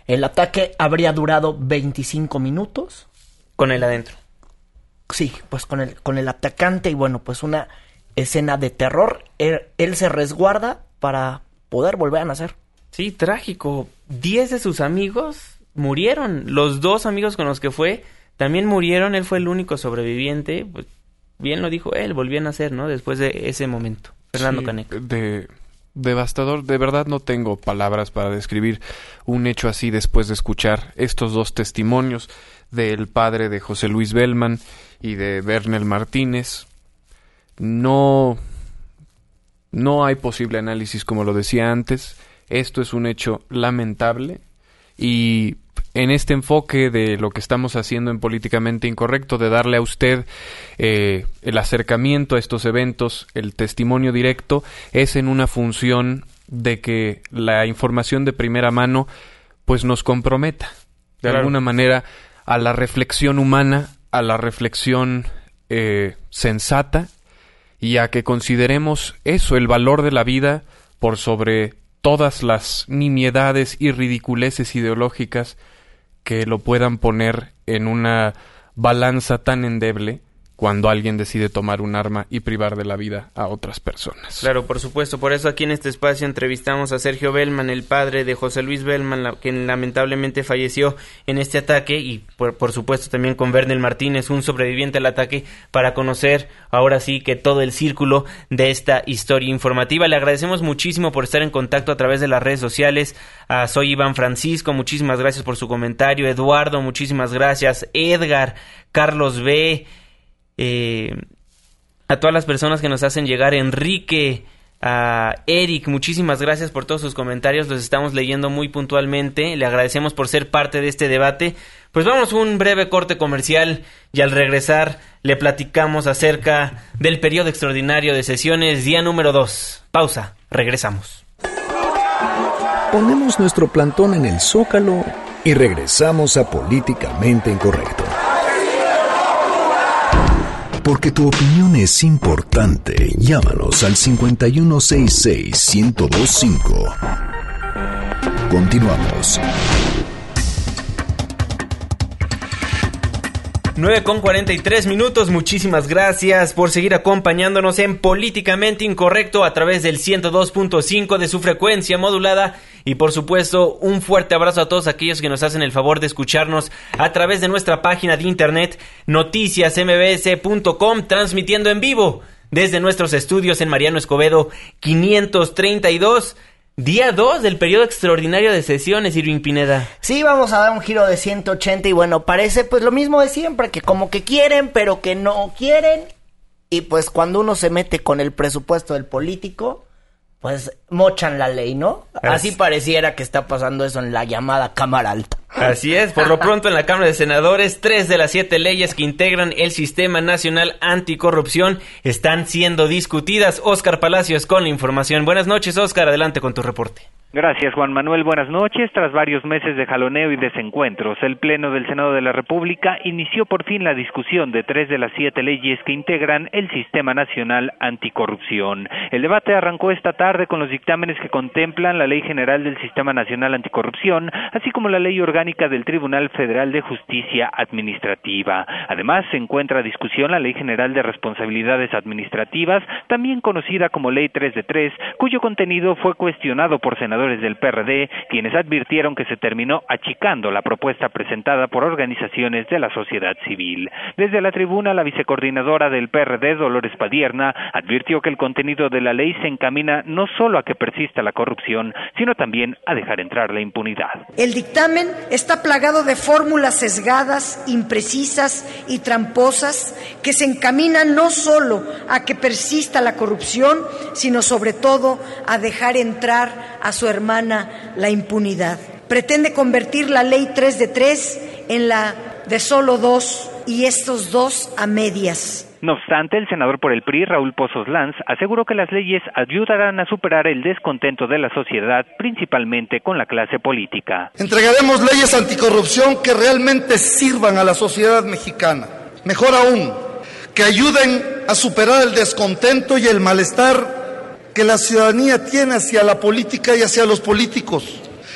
El ataque habría durado 25 minutos. Con él adentro. Sí, pues con el, con el atacante y bueno, pues una escena de terror. Él, se resguarda para poder volver a nacer. Sí, trágico. Diez de sus amigos murieron. Los dos amigos con los que fue también murieron. Él fue el único sobreviviente. Pues, bien lo dijo él, volvió a nacer, ¿no? Después de ese momento. Fernando Caneco. De devastador. De verdad no tengo palabras para describir un hecho así después de escuchar estos dos testimonios del padre de José Luis Bellman y de Bernel Martínez no, no hay posible análisis como lo decía antes. Esto es un hecho lamentable y en este enfoque de lo que estamos haciendo en políticamente incorrecto, de darle a usted eh, el acercamiento a estos eventos, el testimonio directo, es en una función de que la información de primera mano pues nos comprometa de alguna manera a la reflexión humana, a la reflexión eh, sensata y a que consideremos eso, el valor de la vida, por sobre todas las nimiedades y ridiculeces ideológicas que lo puedan poner en una balanza tan endeble cuando alguien decide tomar un arma y privar de la vida a otras personas. Claro, por supuesto. Por eso aquí en este espacio entrevistamos a Sergio Bellman, el padre de José Luis Bellman, quien lamentablemente falleció en este ataque, y por, supuesto también con Bernel Martínez, un sobreviviente al ataque, para conocer ahora sí que todo el círculo de esta historia informativa. Le agradecemos muchísimo por estar en contacto a través de las redes sociales. A soy Iván Francisco, muchísimas gracias por su comentario. Eduardo, muchísimas gracias. Edgar, Carlos B. Eh, a todas las personas que nos hacen llegar, Enrique, a Eric, muchísimas gracias por todos sus comentarios, los estamos leyendo muy puntualmente, le agradecemos por ser parte de este debate. Pues vamos a un breve corte comercial y al regresar le platicamos acerca del periodo extraordinario de sesiones, día número 2. Pausa, regresamos. Ponemos nuestro plantón en el zócalo y regresamos a Políticamente Incorrecto. Porque tu opinión es importante. Llámanos al 5166-1025. Continuamos. 9 con 43 minutos. Muchísimas gracias por seguir acompañándonos en Políticamente Incorrecto a través del 102.5 de su frecuencia modulada. Y por supuesto, un fuerte abrazo a todos aquellos que nos hacen el favor de escucharnos a través de nuestra página de internet noticiasmbs.com, transmitiendo en vivo desde nuestros estudios en Mariano Escobedo 532. Día 2 del periodo extraordinario de sesiones, Irving Pineda. Sí, vamos a dar un giro de 180 y bueno, parece pues lo mismo de siempre, que como que quieren, pero que no quieren. Y pues cuando uno se mete con el presupuesto del político, pues mochan la ley, ¿no? Así pareciera que está pasando eso en la llamada Cámara Alta. Así es, por lo pronto en la Cámara de Senadores, tres de las siete leyes que integran el Sistema Nacional Anticorrupción están siendo discutidas. Oscar Palacios con la información. Buenas noches, Oscar, adelante con tu reporte. Gracias, Juan Manuel. Buenas noches. Tras varios meses de jaloneo y desencuentros, el Pleno del Senado de la República inició por fin la discusión de tres de las siete leyes que integran el Sistema Nacional Anticorrupción. El debate arrancó esta tarde con los dictámenes que contemplan la Ley General del Sistema Nacional Anticorrupción, así como la Ley Orgánica del Tribunal Federal de Justicia Administrativa. Además, se encuentra a discusión la Ley General de Responsabilidades Administrativas, también conocida como Ley 3 de 3, cuyo contenido fue cuestionado por senadores del PRD, quienes advirtieron que se terminó achicando la propuesta presentada por organizaciones de la sociedad civil. Desde la tribuna, la vicecoordinadora del PRD, Dolores Padierna, advirtió que el contenido de la ley se encamina no solo a que persista la corrupción, sino también a dejar entrar la impunidad. El dictamen está plagado de fórmulas sesgadas, imprecisas y tramposas que se encaminan no solo a que persista la corrupción, sino sobre todo a dejar entrar a su hermana la impunidad. Pretende convertir la ley 3 de 3 en la de solo dos y estos dos a medias. No obstante, el senador por el PRI, Raúl Pozos Lanz, aseguró que las leyes ayudarán a superar el descontento de la sociedad, principalmente con la clase política. Entregaremos leyes anticorrupción que realmente sirvan a la sociedad mexicana. Mejor aún, que ayuden a superar el descontento y el malestar que la ciudadanía tiene hacia la política y hacia los políticos.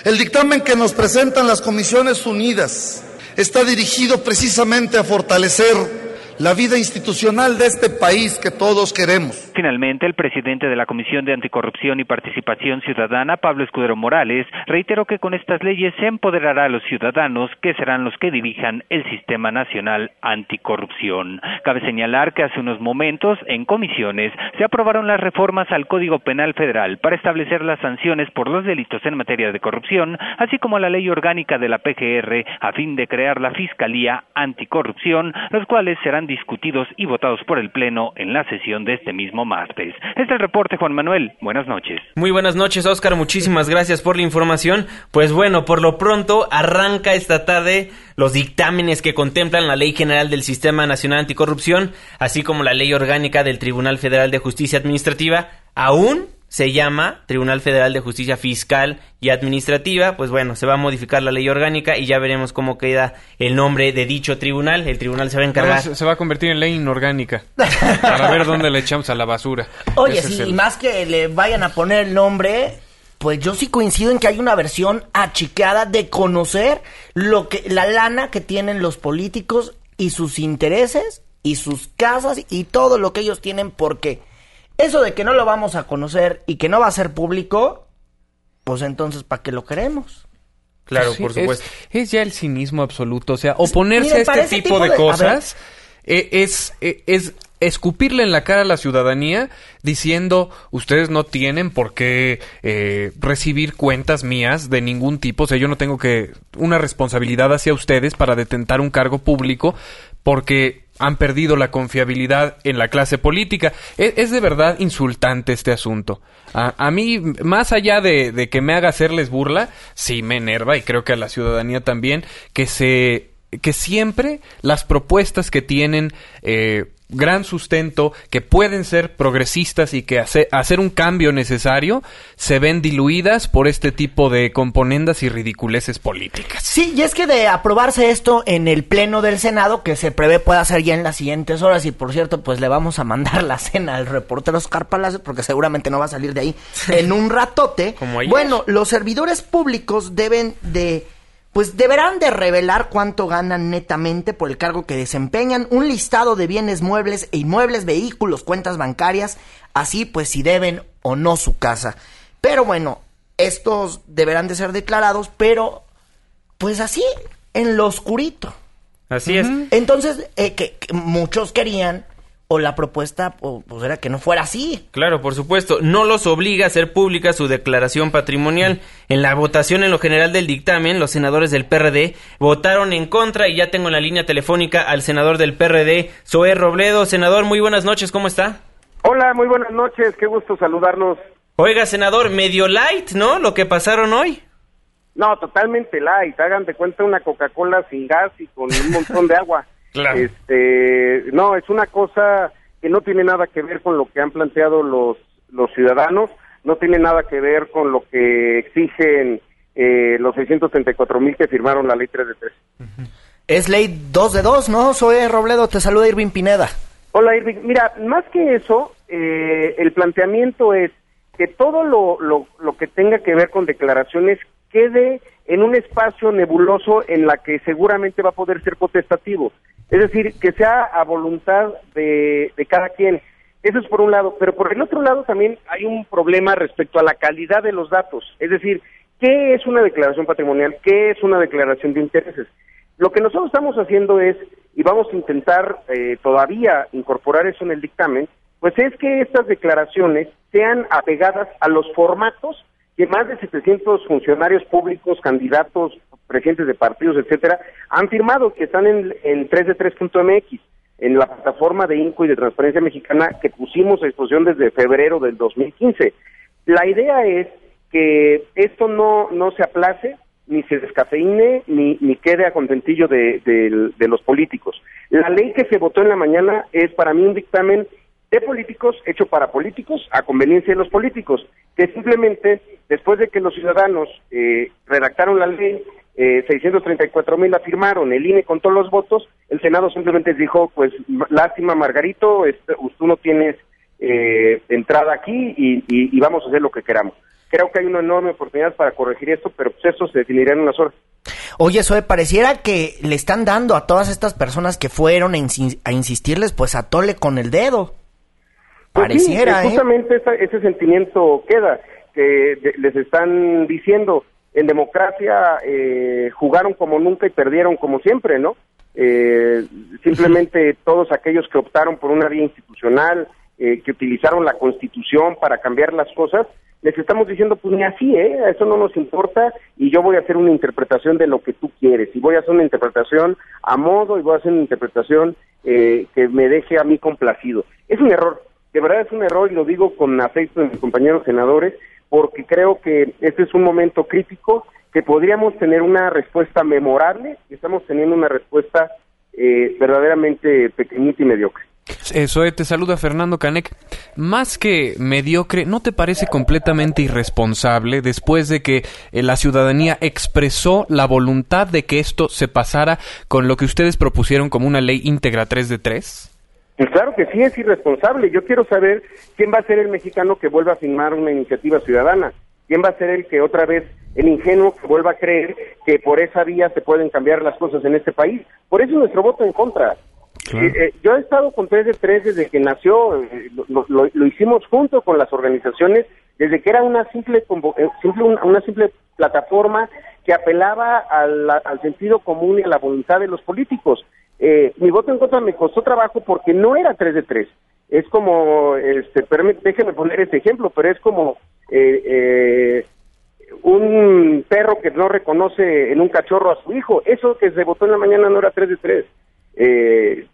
El dictamen que nos presentan las Comisiones Unidas está dirigido precisamente a fortalecer la vida institucional de este país que todos queremos. Finalmente, el presidente de la Comisión de Anticorrupción y Participación Ciudadana, Pablo Escudero Morales, reiteró que con estas leyes se empoderará a los ciudadanos que serán los que dirijan el Sistema Nacional Anticorrupción. Cabe señalar que hace unos momentos, en comisiones, se aprobaron las reformas al Código Penal Federal para establecer las sanciones por los delitos en materia de corrupción, así como la ley orgánica de la PGR a fin de crear la Fiscalía Anticorrupción, los cuales serán discutidos y votados por el Pleno en la sesión de este mismo martes. Este es el reporte, Juan Manuel. Buenas noches. Muy buenas noches, Oscar. Muchísimas gracias por la información. Pues bueno, por lo pronto arranca esta tarde los dictámenes que contemplan la Ley General del Sistema Nacional Anticorrupción, así como la Ley Orgánica del Tribunal Federal de Justicia Administrativa, aún se llama Tribunal Federal de Justicia Fiscal y Administrativa, pues bueno, se va a modificar la ley orgánica y ya veremos cómo queda el nombre de dicho tribunal. El tribunal se va a encargar. se, va a convertir en ley inorgánica para ver dónde le echamos a la basura. Oye, sí, y más que le vayan a poner el nombre, pues yo sí coincido en que hay una versión achicada de conocer lo que la lana que tienen los políticos y sus intereses y sus casas y todo lo que ellos tienen porque eso de que no lo vamos a conocer y que no va a ser público, pues entonces, ¿para qué lo queremos? Claro, por supuesto. Es, ya el cinismo absoluto. O sea, oponerse a este tipo, de, cosas eh, es, eh, es escupirle en la cara a la ciudadanía diciendo ustedes no tienen por qué eh, recibir cuentas mías de ningún tipo, o sea, yo no tengo que una responsabilidad hacia ustedes para detentar un cargo público porque han perdido la confiabilidad en la clase política. E, es, de verdad insultante este asunto. A, mí, más allá de, que me haga hacerles burla, sí me enerva y creo que a la ciudadanía también, que se que siempre las propuestas que tienen eh, gran sustento, que pueden ser progresistas y que hacer un cambio necesario, se ven diluidas por este tipo de componendas y ridiculeces políticas. Sí, y es que de aprobarse esto en el Pleno del Senado, que se prevé pueda ser ya en las siguientes horas, y por cierto, pues le vamos a mandar la cena al reportero Oscar Palacios, porque seguramente no va a salir de ahí en un ratote. bueno, los servidores públicos deben de pues deberán de revelar cuánto ganan netamente por el cargo que desempeñan, un listado de bienes muebles e inmuebles, vehículos, cuentas bancarias, así pues si deben o no su casa. Pero bueno, estos deberán de ser declarados, pero pues así, en lo oscurito. Así es. Entonces, eh, que, muchos querían o la propuesta pues era que no fuera así. Claro, por supuesto, no los obliga a hacer pública su declaración patrimonial. En la votación en lo general del dictamen, los senadores del PRD votaron en contra y ya tengo en la línea telefónica al senador del PRD, Zoé Robledo. Senador, muy buenas noches, ¿cómo está? Hola, muy buenas noches, qué gusto saludarlos. Oiga, senador, medio light, ¿no? Lo que pasaron hoy. No, totalmente light. Hagan de cuenta una Coca-Cola sin gas y con un montón de agua. Este, no, es una cosa que no tiene nada que ver con lo que han planteado los, los ciudadanos, no tiene nada que ver con lo que exigen eh, los 634 mil que firmaron la ley 3 de 3. Es ley 2 de 2, ¿no? Soy Robledo, te saluda Irving Pineda. Hola Irving, mira, más que eso, eh, el planteamiento es que todo lo, lo, lo que tenga que ver con declaraciones quede en un espacio nebuloso en la que seguramente va a poder ser potestativo. Es decir, que sea a voluntad de, cada quien. Eso es por un lado, pero por el otro lado también hay un problema respecto a la calidad de los datos. Es decir, ¿qué es una declaración patrimonial? ¿Qué es una declaración de intereses? Lo que nosotros estamos haciendo es, y vamos a intentar eh, todavía incorporar eso en el dictamen, pues es que estas declaraciones sean apegadas a los formatos que más de 700 funcionarios públicos, candidatos, presidentes de partidos, etcétera, han firmado, que están en, en 3de3.mx, en la plataforma de INCO y de Transparencia Mexicana que pusimos a disposición desde febrero del 2015. La idea es que esto no, no se aplace, ni se descafeine, ni, ni quede a contentillo de, de los políticos. La ley que se votó en la mañana es para mí un dictamen de políticos hecho para políticos a conveniencia de los políticos, que simplemente después de que los ciudadanos eh, redactaron la ley, eh, 634 mil la firmaron, el INE con todos los votos, el Senado simplemente dijo, pues lástima Margarito, este, tú no tienes eh, entrada aquí y, y, vamos a hacer lo que queramos. Creo que hay una enorme oportunidad para corregir esto, pero pues eso se definirá en unas horas. Oye, Zoe, pareciera que le están dando a todas estas personas que fueron a, insistirles, pues a tole con el dedo. Pues Pareciera, ¿eh? justamente ese sentimiento queda, que les están diciendo, en democracia eh, jugaron como nunca y perdieron como siempre, ¿no? Eh, simplemente todos aquellos que optaron por una vía institucional, que utilizaron la constitución para cambiar las cosas, les estamos diciendo, pues ni así, ¿eh? Eso no nos importa y yo voy a hacer una interpretación de lo que tú quieres y voy a hacer una interpretación a modo y voy a hacer una interpretación que me deje a mí complacido. Es un error, de verdad es un error y lo digo con afecto de mis compañeros senadores, porque creo que este es un momento crítico que podríamos tener una respuesta memorable y estamos teniendo una respuesta eh, verdaderamente pequeñita y mediocre. Eso, te saluda Fernando Canek. Más que mediocre, ¿no te parece completamente irresponsable después de que eh, la ciudadanía expresó la voluntad de que esto se pasara con lo que ustedes propusieron como una ley íntegra 3 de 3? Pues claro que sí es irresponsable. Yo quiero saber quién va a ser el mexicano que vuelva a firmar una iniciativa ciudadana. ¿Quién va a ser el que otra vez, el ingenuo que vuelva a creer que por esa vía se pueden cambiar las cosas en este país? Por eso nuestro voto en contra. Eh, eh, yo he estado con 3 de 3 desde que nació, eh, lo, hicimos junto con las organizaciones, desde que era una simple, simple una, simple plataforma que apelaba al, al sentido común y a la voluntad de los políticos. Eh, mi voto en contra me costó trabajo porque no era 3 de 3. Es como, este, déjeme poner este ejemplo, pero es como eh, eh, un perro que no reconoce en un cachorro a su hijo. Eso que se votó en la mañana no era 3 de 3.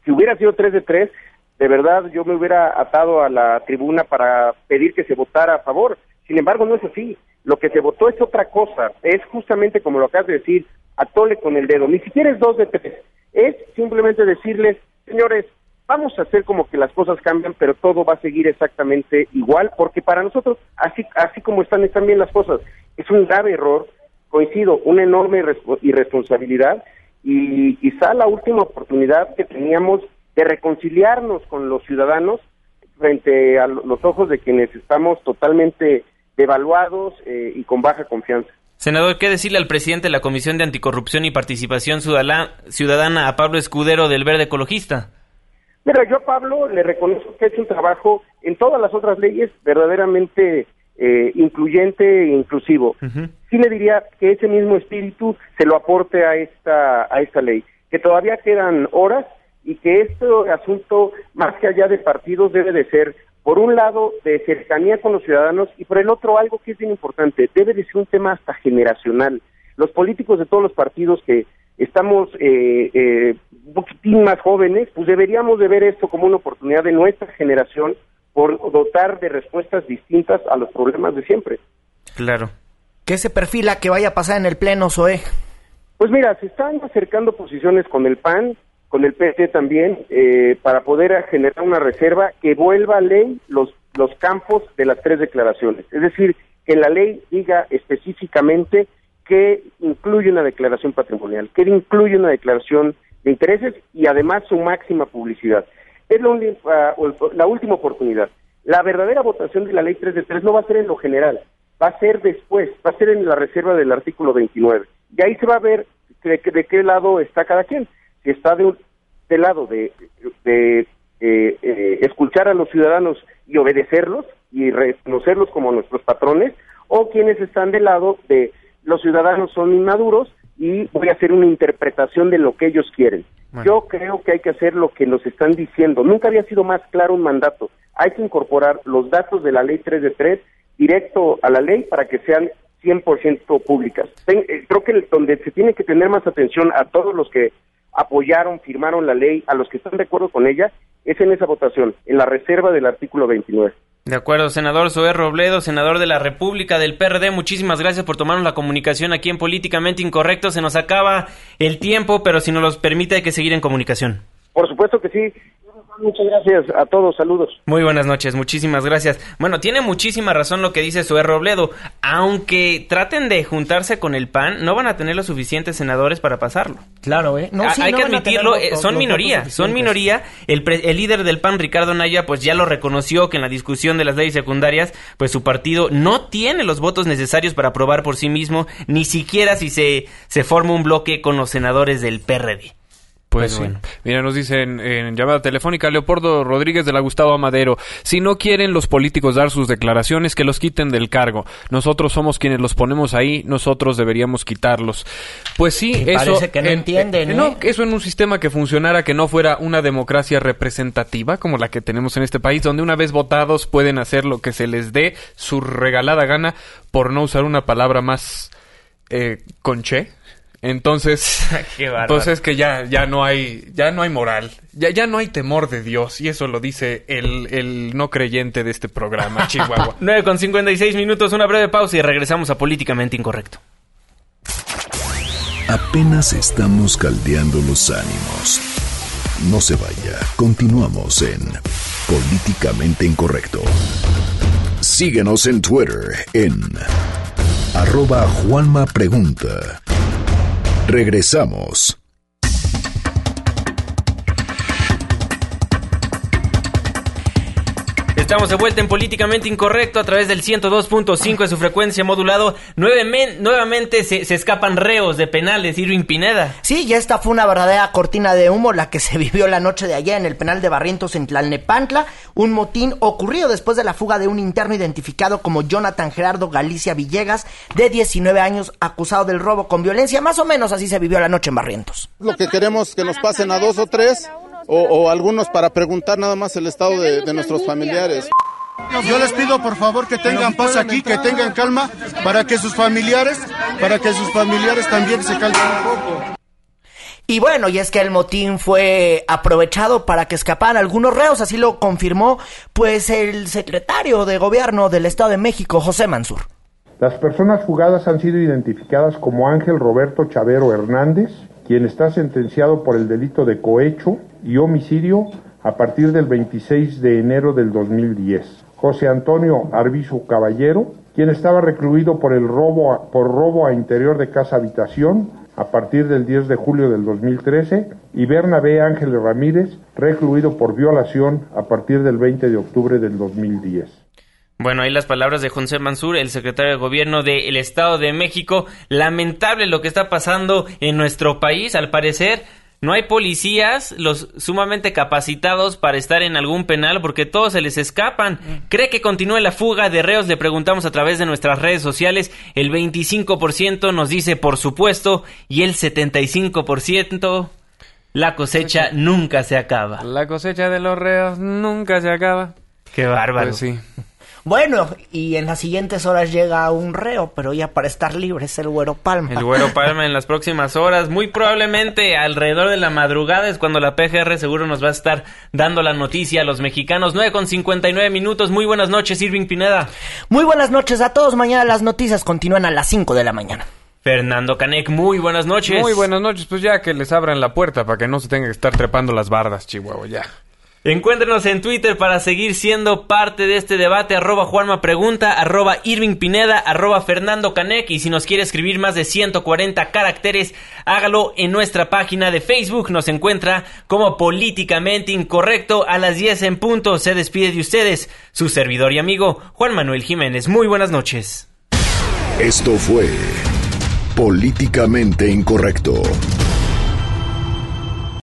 si hubiera sido 3 de 3, de verdad yo me hubiera atado a la tribuna para pedir que se votara a favor. Sin embargo, no es así. Lo que se votó es otra cosa. Es justamente como lo acabas de decir, atole con el dedo. Ni siquiera es 2 de 3 es simplemente decirles, señores, vamos a hacer como que las cosas cambian, pero todo va a seguir exactamente igual, porque para nosotros, así, así como están, están bien las cosas. Es un grave error, coincido, una enorme irresponsabilidad y quizá la última oportunidad que teníamos de reconciliarnos con los ciudadanos frente a los ojos de quienes estamos totalmente devaluados eh, y con baja confianza. Senador, ¿qué decirle al presidente de la Comisión de Anticorrupción y Participación Ciudadana, a Pablo Escudero del Verde Ecologista? Mira, yo a Pablo le reconozco que ha hecho un trabajo en todas las otras leyes verdaderamente eh, incluyente e inclusivo. Sí le diría que ese mismo espíritu se lo aporte a esta, a esta ley, que todavía quedan horas y que este asunto, más que allá de partidos, debe de ser por un lado, de cercanía con los ciudadanos y por el otro, algo que es bien importante, debe de ser un tema hasta generacional. Los políticos de todos los partidos que estamos eh, eh, un poquitín más jóvenes, pues deberíamos de ver esto como una oportunidad de nuestra generación por dotar de respuestas distintas a los problemas de siempre. Claro. ¿Qué se perfila que vaya a pasar en el Pleno, Zoe? Pues mira, se están acercando posiciones con el PAN, con el PT también, eh, para poder generar una reserva que vuelva a ley los, los campos de las tres declaraciones. Es decir, que la ley diga específicamente que incluye una declaración patrimonial, que incluye una declaración de intereses y además su máxima publicidad. Es la, ah, la última oportunidad. La verdadera votación de la ley 3 de 3 no va a ser en lo general, va a ser después, va a ser en la reserva del artículo 29. Y ahí se va a ver de qué lado está cada quien está de, lado de, eh, eh, escuchar a los ciudadanos y obedecerlos y reconocerlos como nuestros patrones, o quienes están del lado de los ciudadanos son inmaduros y voy a hacer una interpretación de lo que ellos quieren. Yo creo que hay que hacer lo que nos están diciendo. Nunca había sido más claro un mandato. Hay que incorporar los datos de la ley 3 de 3 directo a la ley para que sean 100% públicas. Eh, creo que donde se tiene que tener más atención a todos los que apoyaron, firmaron la ley, a los que están de acuerdo con ella, es en esa votación, en la reserva del artículo 29. De acuerdo, senador Zoé Robledo, senador de la República del PRD, muchísimas gracias por tomarnos la comunicación aquí en Políticamente Incorrecto. Se nos acaba el tiempo, pero si nos los permite hay que seguir en comunicación. Por supuesto que sí. Muchas gracias a todos, saludos. Muy buenas noches, muchísimas gracias. Bueno, tiene muchísima razón lo que dice Zoé Robledo. Aunque traten de juntarse con el PAN, no van a tener los suficientes senadores para pasarlo. Claro, ¿eh? No, hay que admitirlo, eh, son minoría, son minoría. El, el líder del PAN, Ricardo Naya, pues ya lo reconoció que en la discusión de las leyes secundarias, pues su partido no tiene los votos necesarios para aprobar por sí mismo, ni siquiera si se, se forma un bloque con los senadores del PRD. Pues bueno. Mira, nos dicen en llamada telefónica Leopoldo Rodríguez de la Gustavo Amadero, si no quieren los políticos dar sus declaraciones, que los quiten del cargo. Nosotros somos quienes los ponemos ahí, nosotros deberíamos quitarlos. Pues sí, eso... Parece que no entienden, No, ¿eh? eso en un sistema que funcionara, que no fuera una democracia representativa como la que tenemos en este país, donde una vez votados pueden hacer lo que se les dé su regalada gana, por no usar una palabra más eh, conché. Entonces, Qué entonces que ya, ya no hay, ya no hay moral, ya, ya no hay temor de Dios, y eso lo dice el, el no creyente de este programa, Chihuahua. 9 con 56 minutos, una breve pausa y regresamos a Políticamente Incorrecto. Apenas estamos caldeando los ánimos. No se vaya, continuamos en Políticamente Incorrecto. Síguenos en Twitter en arroba Juanma Pregunta. Regresamos. Estamos de vuelta en Políticamente Incorrecto a través del 102.5 de su frecuencia modulado. Nuevemen- nuevamente se, se escapan reos de penales, Irving Pineda. Sí, ya esta fue una verdadera cortina de humo la que se vivió la noche de ayer en el penal de Barrientos en Tlalnepantla. Un motín ocurrido después de la fuga de un interno identificado como Jonathan Gerardo Galicia Villegas, de 19 años, acusado del robo con violencia. Más o menos así se vivió la noche en Barrientos. Lo que queremos que nos pasen a dos o tres o, o algunos para preguntar nada más el estado de, de nuestros familiares. Yo les pido por favor que tengan paz aquí, que tengan calma, para que sus familiares, para que sus familiares también se calmen un poco. Y bueno, y es que el motín fue aprovechado para que escaparan algunos reos, así lo confirmó pues el secretario de gobierno del Estado de México, José Mansur. Las personas fugadas han sido identificadas como Ángel Roberto Chavero Hernández, quien está sentenciado por el delito de cohecho y homicidio a partir del 26 de enero del 2010. José Antonio Arbizu Caballero, quien estaba recluido por el robo a, por robo a interior de casa habitación a partir del 10 de julio del 2013 y Bernabé Ángeles Ramírez, recluido por violación a partir del 20 de octubre del 2010. Bueno, ahí las palabras de José Mansur, el secretario de gobierno del Estado de México. Lamentable lo que está pasando en nuestro país. Al parecer, no hay policías los sumamente capacitados para estar en algún penal porque todos se les escapan. ¿Cree que continúe la fuga de reos? Le preguntamos a través de nuestras redes sociales. El 25% nos dice por supuesto y el 75% la cosecha nunca se acaba. La cosecha de los reos nunca se acaba. Qué bárbaro. Pues sí. Bueno, y en las siguientes horas llega un reo, pero ya para estar libre es el Güero Palma. El Güero Palma en las próximas horas, muy probablemente alrededor de la madrugada es cuando la PGR seguro nos va a estar dando la noticia a los mexicanos. 9 con 59 minutos, muy buenas noches Irving Pineda. Muy buenas noches a todos, mañana las noticias continúan a las 5 de la mañana. Fernando Canek, muy buenas noches. Muy buenas noches, pues ya que les abran la puerta para que no se tenga que estar trepando las bardas, Chihuahua, ya. Encuéntrenos en Twitter para seguir siendo parte de este debate, arroba Juanma Pregunta, arroba Irving Pineda, arroba Fernando Canek, y si nos quiere escribir más de 140 caracteres, hágalo en nuestra página de Facebook, nos encuentra como Políticamente Incorrecto, a las 10 en punto, se despide de ustedes, su servidor y amigo, Juan Manuel Jiménez, muy buenas noches. Esto fue Políticamente Incorrecto.